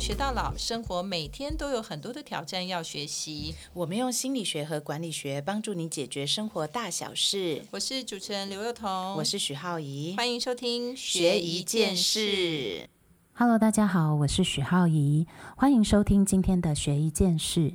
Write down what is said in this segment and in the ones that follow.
学到老，生活每天都有很多的挑战要学习。我们用心理学和管理学帮助你解决生活大小事。我是主持人刘幼彤，我是许浩怡，欢迎收听学一件事。Hello，大家好，我是许浩怡，欢迎收听今天的学一件事。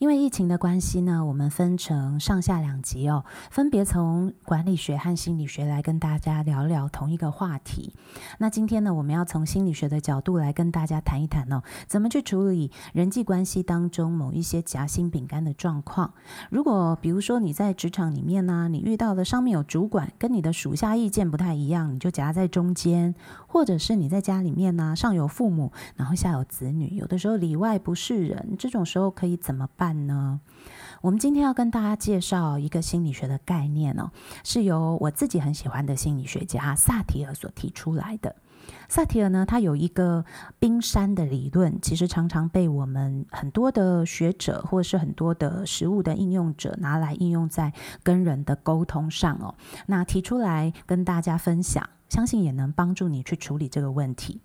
因为疫情的关系呢，我们分成上下两集哦，分别从管理学和心理学来跟大家聊聊同一个话题。那今天呢，我们要从心理学的角度来跟大家谈一谈哦，怎么去处理人际关系当中某一些夹心饼干的状况。如果比如说你在职场里面呢、你遇到的上面有主管跟你的属下意见不太一样，你就夹在中间；或者是你在家里面呢、上有父母，然后下有子女，有的时候里外不是人，这种时候可以怎么办呢？我们今天要跟大家介绍一个心理学的概念哦，是由我自己很喜欢的心理学家萨提尔所提出来的。萨提尔呢，他有一个冰山的理论，其实常常被我们很多的学者或者是很多的实物的应用者拿来应用在跟人的沟通上哦。那提出来跟大家分享，相信也能帮助你去处理这个问题。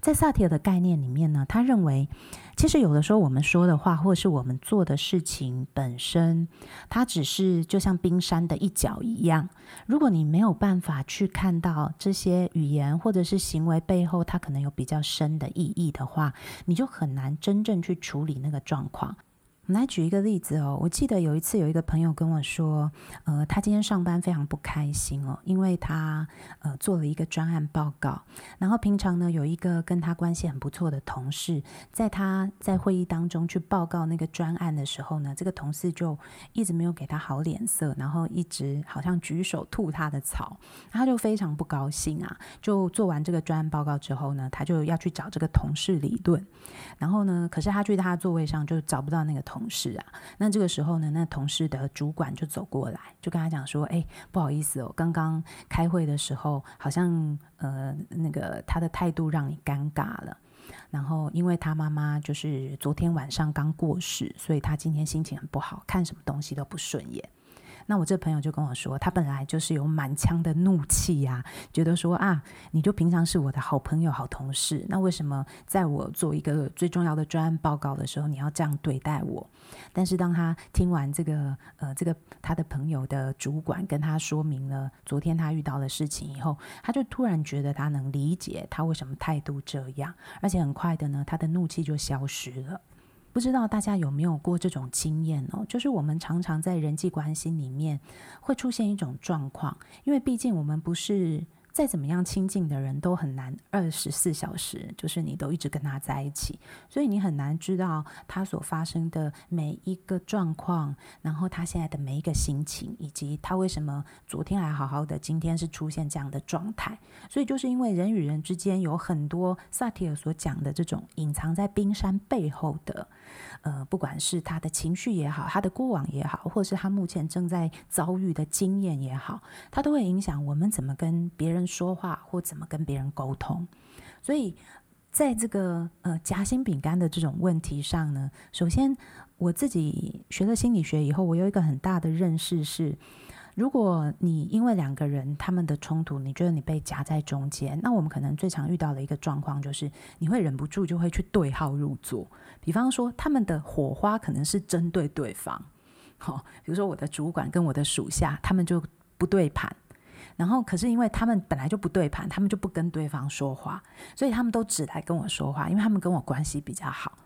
在萨提尔的概念里面呢，他认为，其实有的时候我们说的话，或是我们做的事情本身，它只是就像冰山的一角一样。如果你没有办法去看到这些语言或者是行为背后，它可能有比较深的意义的话，你就很难真正去处理那个状况。我们来举一个例子哦，我记得有一次有一个朋友跟我说，呃，他今天上班非常不开心哦，因为他呃做了一个专案报告，然后平常呢有一个跟他关系很不错的同事，在他在会议当中去报告那个专案的时候呢，这个同事就一直没有给他好脸色，然后一直好像举手吐他的草，他就非常不高兴啊。就做完这个专案报告之后呢，他就要去找这个同事理论，然后呢，可是他去他的座位上就找不到那个同同事啊。那这个时候呢，那同事的主管就走过来，就跟他讲说：“哎，不好意思哦，刚刚开会的时候好像呃那个他的态度让你尴尬了。”然后，因为他妈妈就是昨天晚上刚过世，所以他今天心情很不好，看什么东西都不顺眼。那我这朋友就跟我说，他本来就是有满腔的怒气呀、觉得说啊，你就平常是我的好朋友、好同事，那为什么在我做一个最重要的专案报告的时候，你要这样对待我？但是当他听完这个呃这个他的朋友的主管跟他说明了昨天他遇到的事情以后，他就突然觉得他能理解他为什么态度这样，而且很快的呢，他的怒气就消失了。不知道大家有没有过这种经验哦？就是我们常常在人际关系里面会出现一种状况，因为毕竟我们不是再怎么样亲近的人都很难二十四小时，就是你都一直跟他在一起，所以你很难知道他所发生的每一个状况，然后他现在的每一个心情，以及他为什么昨天还好好的，今天是出现这样的状态。所以就是因为人与人之间有很多萨提尔所讲的这种隐藏在冰山背后的。呃，不管是他的情绪也好，他的过往也好，或是他目前正在遭遇的经验也好，它都会影响我们怎么跟别人说话，或怎么跟别人沟通。所以，在这个呃夹心饼干的这种问题上呢，首先我自己学了心理学以后，我有一个很大的认识是。如果你因为两个人他们的冲突，你觉得你被夹在中间，那我们可能最常遇到的一个状况就是，你会忍不住就会去对号入座。比方说，他们的火花可能是针对对方，好、比如说我的主管跟我的属下，他们就不对盘。然后，可是因为他们本来就不对盘，他们就不跟对方说话，所以他们都只来跟我说话，因为他们跟我关系比较好。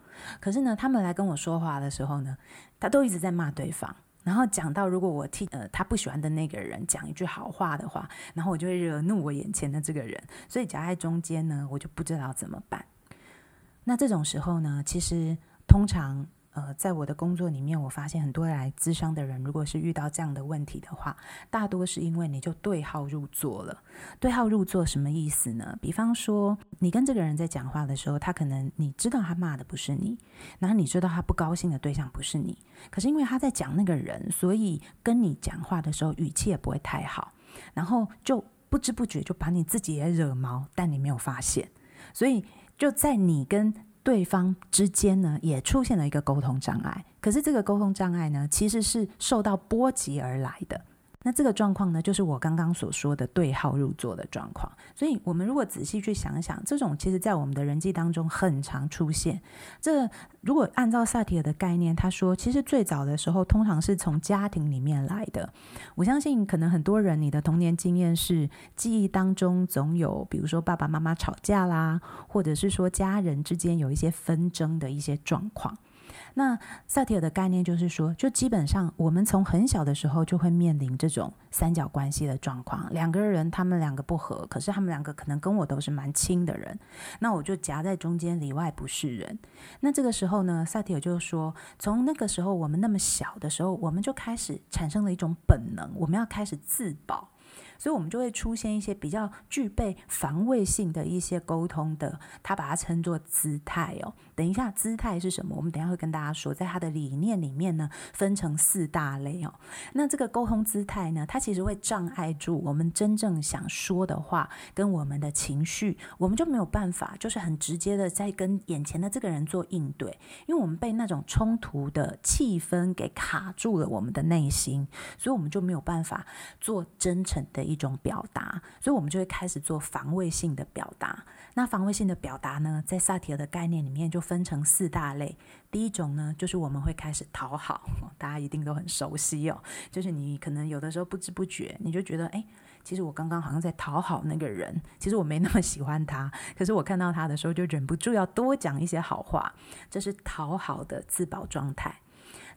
可是呢，他们来跟我说话的时候呢，他都一直在骂对方。然后讲到，如果我替呃他不喜欢的那个人讲一句好话的话，然后我就会惹怒我眼前的这个人，所以夹在中间呢，我就不知道怎么办。那这种时候呢，其实通常呃，在我的工作里面，我发现很多来咨商的人，如果是遇到这样的问题的话，大多是因为你就对号入座了。对号入座什么意思呢？比方说，你跟这个人在讲话的时候，他可能你知道他骂的不是你，然后你知道他不高兴的对象不是你，可是因为他在讲那个人，所以跟你讲话的时候语气也不会太好，然后就不知不觉就把你自己也惹毛，但你没有发现，所以就在你跟对方之间呢，也出现了一个沟通障碍。可是这个沟通障碍呢，其实是受到波及而来的。那这个状况呢，就是我刚刚所说的对号入座的状况。所以，我们如果仔细去想想，这种其实在我们的人际当中很常出现。这如果按照萨提尔的概念，他说，其实最早的时候，通常是从家庭里面来的。我相信，可能很多人你的童年经验是记忆当中总有，比如说爸爸妈妈吵架啦，或者是说家人之间有一些纷争的一些状况。那萨提尔的概念就是说，就基本上我们从很小的时候就会面临这种三角关系的状况，两个人他们两个不和，可是他们两个可能跟我都是蛮亲的人，那我就夹在中间，里外不是人。那这个时候呢，萨提尔就说，从那个时候我们那么小的时候，我们就开始产生了一种本能，我们要开始自保。所以，我们就会出现一些比较具备防卫性的一些沟通的，他把它称作姿态哦。等一下，姿态是什么？我们等下会跟大家说，在他的理念里面呢，分成四大类哦。那这个沟通姿态呢，它其实会障碍住我们真正想说的话跟我们的情绪，我们就没有办法，就是很直接的在跟眼前的这个人做应对，因为我们被那种冲突的气氛给卡住了我们的内心，所以我们就没有办法做真诚的。一种表达，所以我们就会开始做防卫性的表达。那防卫性的表达呢，在萨提尔的概念里面就分成四大类。第一种呢，就是我们会开始讨好，大家一定都很熟悉哦。就是你可能有的时候不知不觉，你就觉得，哎，其实我刚刚好像在讨好那个人，其实我没那么喜欢他，可是我看到他的时候就忍不住要多讲一些好话，这是讨好的自保状态。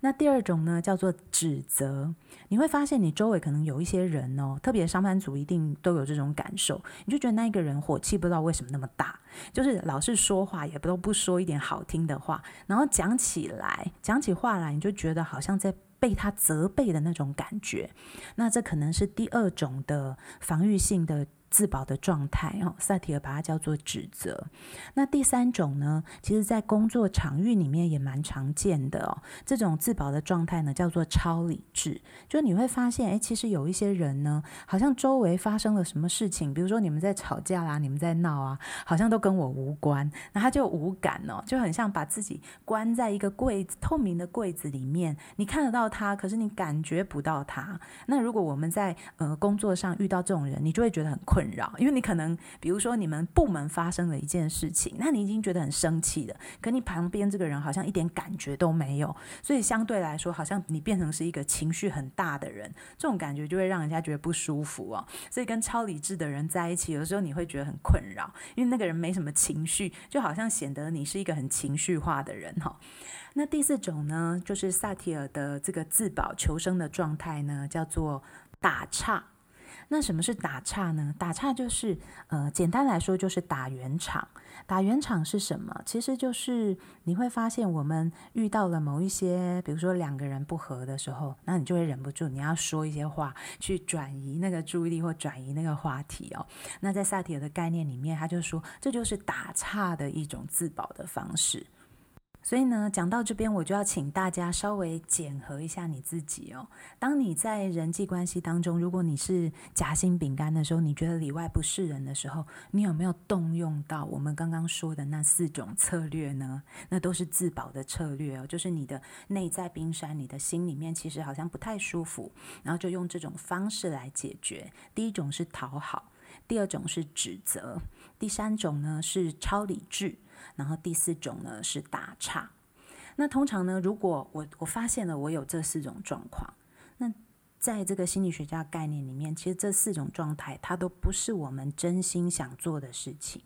那第二种呢，叫做指责。你会发现，你周围可能有一些人哦，特别上班族一定都有这种感受。你就觉得那一个人火气不知道为什么那么大，就是老是说话也不都不说一点好听的话，然后讲起来讲起话来，你就觉得好像在被他责备的那种感觉。那这可能是第二种的防御性的。自保的状态哦，萨提尔把它叫做指责。那第三种呢，其实在工作场域里面也蛮常见的哦。这种自保的状态呢，叫做超理智。就你会发现，哎，其实有一些人呢，好像周围发生了什么事情，比如说你们在吵架啦，你们在闹啊，好像都跟我无关，那他就无感哦，就很像把自己关在一个柜子透明的柜子里面，你看得到他，可是你感觉不到他。那如果我们在呃工作上遇到这种人，你就会觉得很困。困扰，因为你可能，比如说你们部门发生了一件事情，那你已经觉得很生气了，可你旁边这个人好像一点感觉都没有，所以相对来说，好像你变成是一个情绪很大的人，这种感觉就会让人家觉得不舒服哦。所以跟超理智的人在一起，有时候你会觉得很困扰，因为那个人没什么情绪，就好像显得你是一个很情绪化的人哈。那第四种呢，就是萨提尔的这个自保求生的状态呢，叫做打岔。那什么是打岔呢？打岔就是，呃，简单来说就是打圆场。打圆场是什么？其实就是你会发现，我们遇到了某一些，比如说两个人不和的时候，那你就会忍不住你要说一些话去转移那个注意力或转移那个话题哦。那在萨提尔的概念里面，他就说这就是打岔的一种自保的方式。所以呢，讲到这边，我就要请大家稍微检核一下你自己哦。当你在人际关系当中，如果你是夹心饼干的时候，你觉得里外不是人的时候，你有没有动用到我们刚刚说的那四种策略呢？那都是自保的策略哦，就是你的内在冰山，你的心里面其实好像不太舒服，然后就用这种方式来解决。第一种是讨好，第二种是指责，第三种呢是超理智。然后第四种呢是打岔。那通常呢，如果我我发现了我有这四种状况，那在这个心理学家概念里面，其实这四种状态它都不是我们真心想做的事情，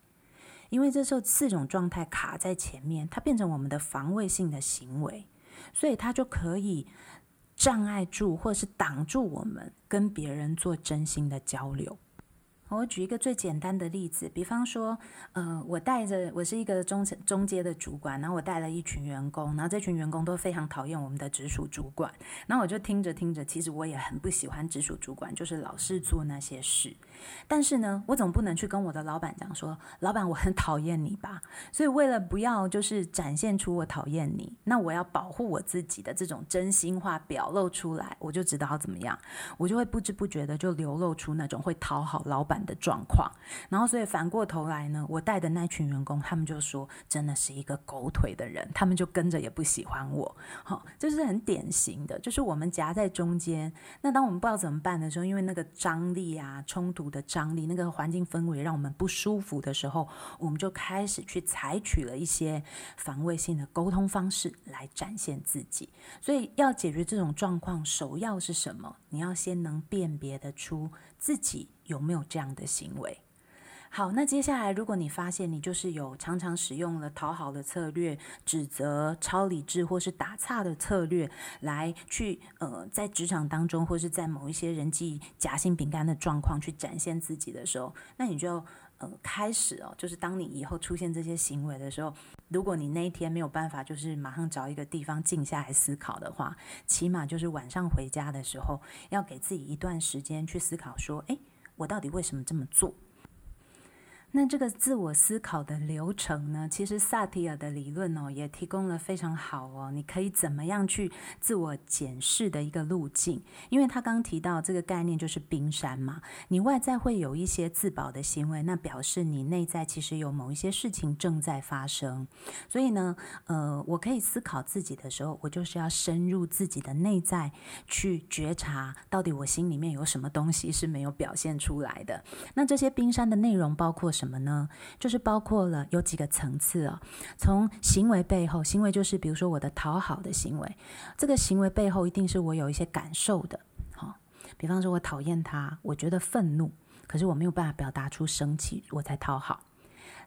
因为这时候四种状态卡在前面，它变成我们的防卫性的行为，所以它就可以障碍住或者是挡住我们跟别人做真心的交流。我举一个最简单的例子，比方说，呃，我带着我是一个中层中阶的主管，然后我带了一群员工，然后这群员工都非常讨厌我们的直属主管，然后我就听着听着，其实我也很不喜欢直属主管，就是老是做那些事。但是呢，我总不能去跟我的老板讲说，老板我很讨厌你吧？所以为了不要就是展现出我讨厌你，那我要保护我自己的这种真心话表露出来，我就知道怎么样，我就会不知不觉的就流露出那种会讨好老板。的状况。然后，所以反过头来呢，我带的那群员工，他们就说，真的是一个狗腿的人，他们就跟着也不喜欢我。好，这是很典型的，就是我们夹在中间。那当我们不知道怎么办的时候，因为那个张力啊，冲突的张力，那个环境氛围让我们不舒服的时候，我们就开始去采取了一些防卫性的沟通方式来展现自己。所以，要解决这种状况，首要是什么？你要先能辨别得出自己有没有这样的行为。好，那接下来，如果你发现你就是有常常使用了讨好的策略、指责、超理智或是打岔的策略来去呃，在职场当中或是在某一些人际夹心饼干的状况去展现自己的时候，那你就呃开始哦，就是当你以后出现这些行为的时候，如果你那一天没有办法就是马上找一个地方静下来思考的话，起码就是晚上回家的时候，要给自己一段时间去思考说，诶，我到底为什么这么做？那这个自我思考的流程呢？其实萨提尔的理论哦，也提供了非常好哦，你可以怎么样去自我检视的一个路径。因为他刚提到这个概念就是冰山嘛，你外在会有一些自保的行为，那表示你内在其实有某一些事情正在发生。所以呢，呃，我可以思考自己的时候，我就是要深入自己的内在去觉察，到底我心里面有什么东西是没有表现出来的。那这些冰山的内容包括什？什么呢？就是包括了有几个层次哦。从行为背后，行为就是比如说我的讨好的行为，这个行为背后一定是我有一些感受的。好，比方说我讨厌他，我觉得愤怒，可是我没有办法表达出生气，我才讨好。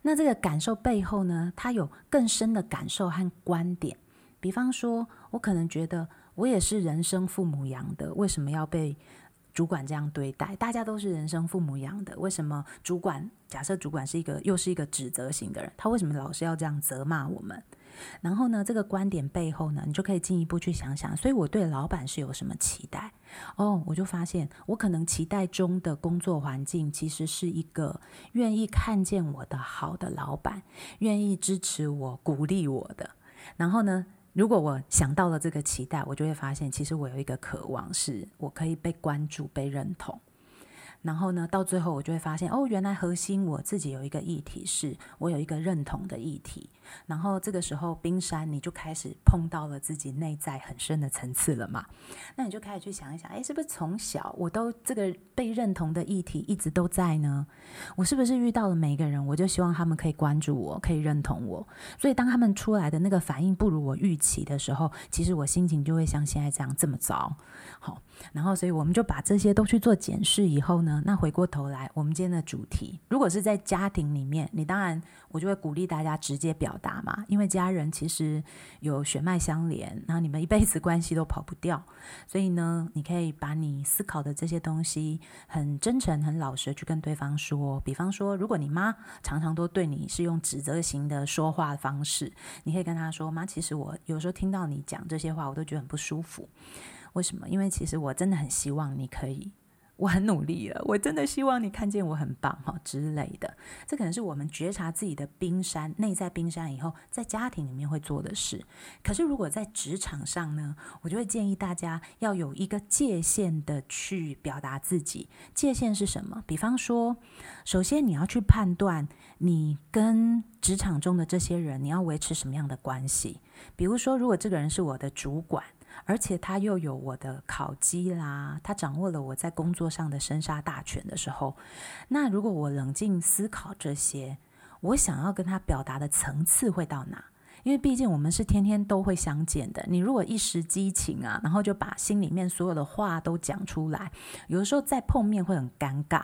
那这个感受背后呢，它有更深的感受和观点。比方说，我可能觉得我也是人生父母养的，为什么要被？主管这样对待，大家都是人生父母养的，为什么主管假设主管是一个又是一个指责型的人，他为什么老是要这样责骂我们？然后呢，这个观点背后呢，你就可以进一步去想想，所以我对老板是有什么期待？哦，我就发现我可能期待中的工作环境，其实是一个愿意看见我的好的老板，愿意支持我、鼓励我的。然后呢？如果我想到了这个期待，我就会发现，其实我有一个渴望，是我可以被关注、被认同。然后呢，到最后我就会发现，哦，原来核心我自己有一个议题，是我有一个认同的议题。然后这个时候，冰山你就开始碰到了自己内在很深的层次了嘛？那你就开始去想一想，哎，是不是从小我都这个被认同的议题一直都在呢？我是不是遇到了每一个人，我就希望他们可以关注我，可以认同我？所以当他们出来的那个反应不如我预期的时候，其实我心情就会像现在这样这么糟。好，然后所以我们就把这些都去做检视以后呢，那回过头来，我们今天的主题，如果是在家庭里面，你当然我就会鼓励大家直接表达嘛，因为家人其实有血脉相连，然后你们一辈子关系都跑不掉，所以呢，你可以把你思考的这些东西很真诚、很老实去跟对方说。比方说，如果你妈常常都对你是用指责型的说话方式，你可以跟她说：“妈，其实我有时候听到你讲这些话，我都觉得很不舒服。”为什么？因为其实我真的很希望你可以，我很努力了，我真的希望你看见我很棒哈之类的。这可能是我们觉察自己的冰山内在冰山以后，在家庭里面会做的事。可是如果在职场上呢，我就会建议大家要有一个界限的去表达自己。界限是什么？比方说，首先你要去判断你跟职场中的这些人，你要维持什么样的关系。比如说，如果这个人是我的主管。而且他又有我的考绩啦，他掌握了我在工作上的生杀大权的时候，那如果我冷静思考这些，我想要跟他表达的层次会到哪？因为毕竟我们是天天都会相见的，你如果一时激情啊，然后就把心里面所有的话都讲出来，有的时候再碰面会很尴尬。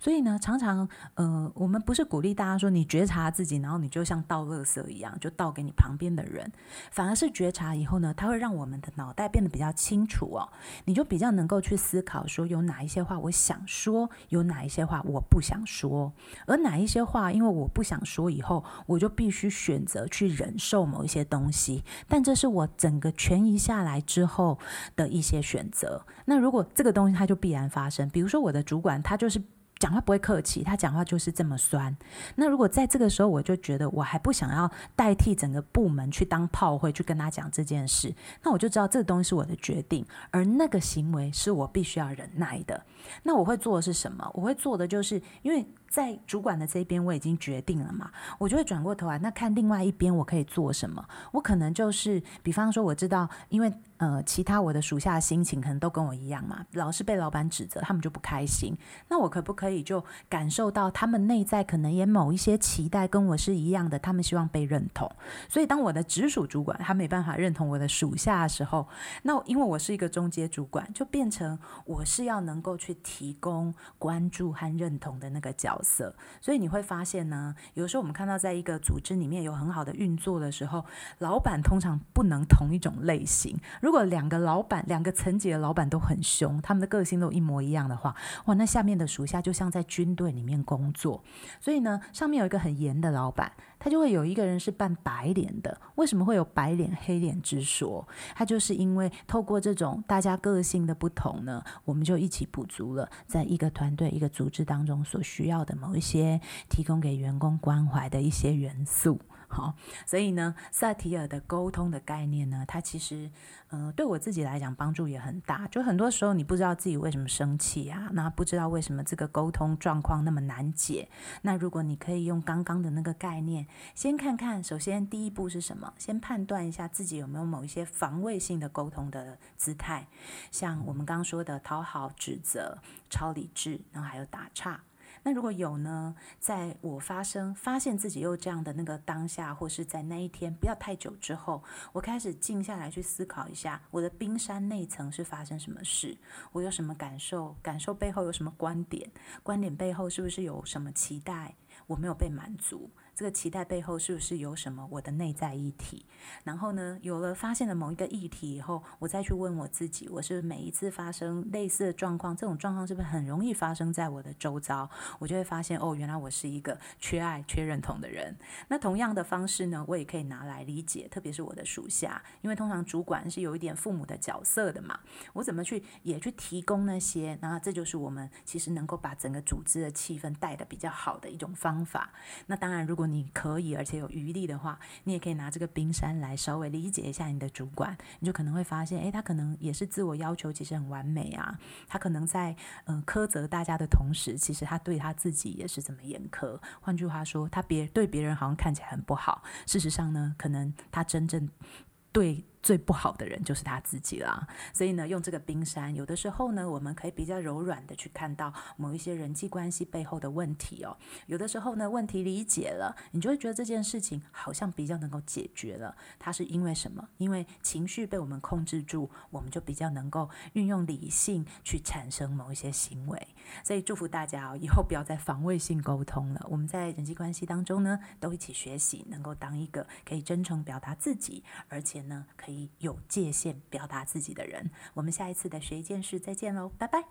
所以呢，常常，呃，我们不是鼓励大家说你觉察自己，然后你就像倒垃圾一样，就倒给你旁边的人，反而是觉察以后呢，它会让我们的脑袋变得比较清楚哦，你就比较能够去思考说有哪一些话我想说，有哪一些话我不想说，而哪一些话因为我不想说以后，我就必须选择去忍受某一些东西，但这是我整个权宜下来之后的一些选择。那如果这个东西它就必然发生，比如说我的主管他就是。讲话不会客气，他讲话就是这么酸。那如果在这个时候，我就觉得我还不想要代替整个部门去当炮灰，去跟他讲这件事，那我就知道这个东西是我的决定，而那个行为是我必须要忍耐的。那我会做的是什么？我会做的就是因为。在主管的这边，我已经决定了嘛，我就会转过头来，那看另外一边我可以做什么。我可能就是，比方说，我知道，因为呃，其他我的属下心情可能都跟我一样嘛，老是被老板指责，他们就不开心。那我可不可以就感受到他们内在可能也某一些期待跟我是一样的，他们希望被认同。所以当我的直属主管他没办法认同我的属下的时候，那因为我是一个中阶主管，就变成我是要能够去提供关注和认同的那个角。色，所以你会发现呢，有时候我们看到在一个组织里面有很好的运作的时候，老板通常不能同一种类型。如果两个老板、两个层级的老板都很凶，他们的个性都一模一样的话，哇，那下面的属下就像在军队里面工作。所以呢，上面有一个很严的老板。他就会有一个人是扮白脸的，为什么会有白脸黑脸之说？他就是因为透过这种大家个性的不同呢，我们就一起补足了在一个团队、一个组织当中所需要的某一些提供给员工关怀的一些元素。好，所以呢，萨提尔的沟通的概念呢，它其实，呃，对我自己来讲帮助也很大。就很多时候你不知道自己为什么生气啊，那不知道为什么这个沟通状况那么难解。那如果你可以用刚刚的那个概念，先看看，首先第一步是什么？先判断一下自己有没有某一些防卫性的沟通的姿态，像我们刚说的讨好、指责、超理智，然后还有打岔。那如果有呢？在我发生发现自己又这样的那个当下，或是在那一天不要太久之后，我开始静下来去思考一下，我的冰山内层是发生什么事？我有什么感受？感受背后有什么观点？观点背后是不是有什么期待？我没有被满足？这个期待背后是不是有什么我的内在议题？然后呢，有了发现了某一个议题以后，我再去问我自己：我是每一次发生类似的状况，这种状况是不是很容易发生在我的周遭？我就会发现，哦，原来我是一个缺爱、缺认同的人。那同样的方式呢，我也可以拿来理解，特别是我的属下，因为通常主管是有一点父母的角色的嘛。我怎么去也去提供那些？那这就是我们其实能够把整个组织的气氛带的比较好的一种方法。那当然，如果你可以，而且有余力的话，你也可以拿这个冰山来稍微理解一下你的主管，你就可能会发现，诶，他可能也是自我要求其实很完美啊。他可能在嗯苛责大家的同时，其实他对他自己也是这么严苛。换句话说，他别对别人好像看起来很不好，事实上呢，可能他真正对。最不好的人就是他自己啦，所以呢，用这个冰山，有的时候呢，我们可以比较柔软的去看到某一些人际关系背后的问题哦。有的时候呢，问题理解了，你就会觉得这件事情好像比较能够解决了。它是因为什么？因为情绪被我们控制住，我们就比较能够运用理性去产生某一些行为。所以祝福大家哦，以后不要再防卫性沟通了。我们在人际关系当中呢，都一起学习，能够当一个可以真诚表达自己，而且呢，可以有界限表达自己的人，我们下一次的学一件事再见喽，拜拜。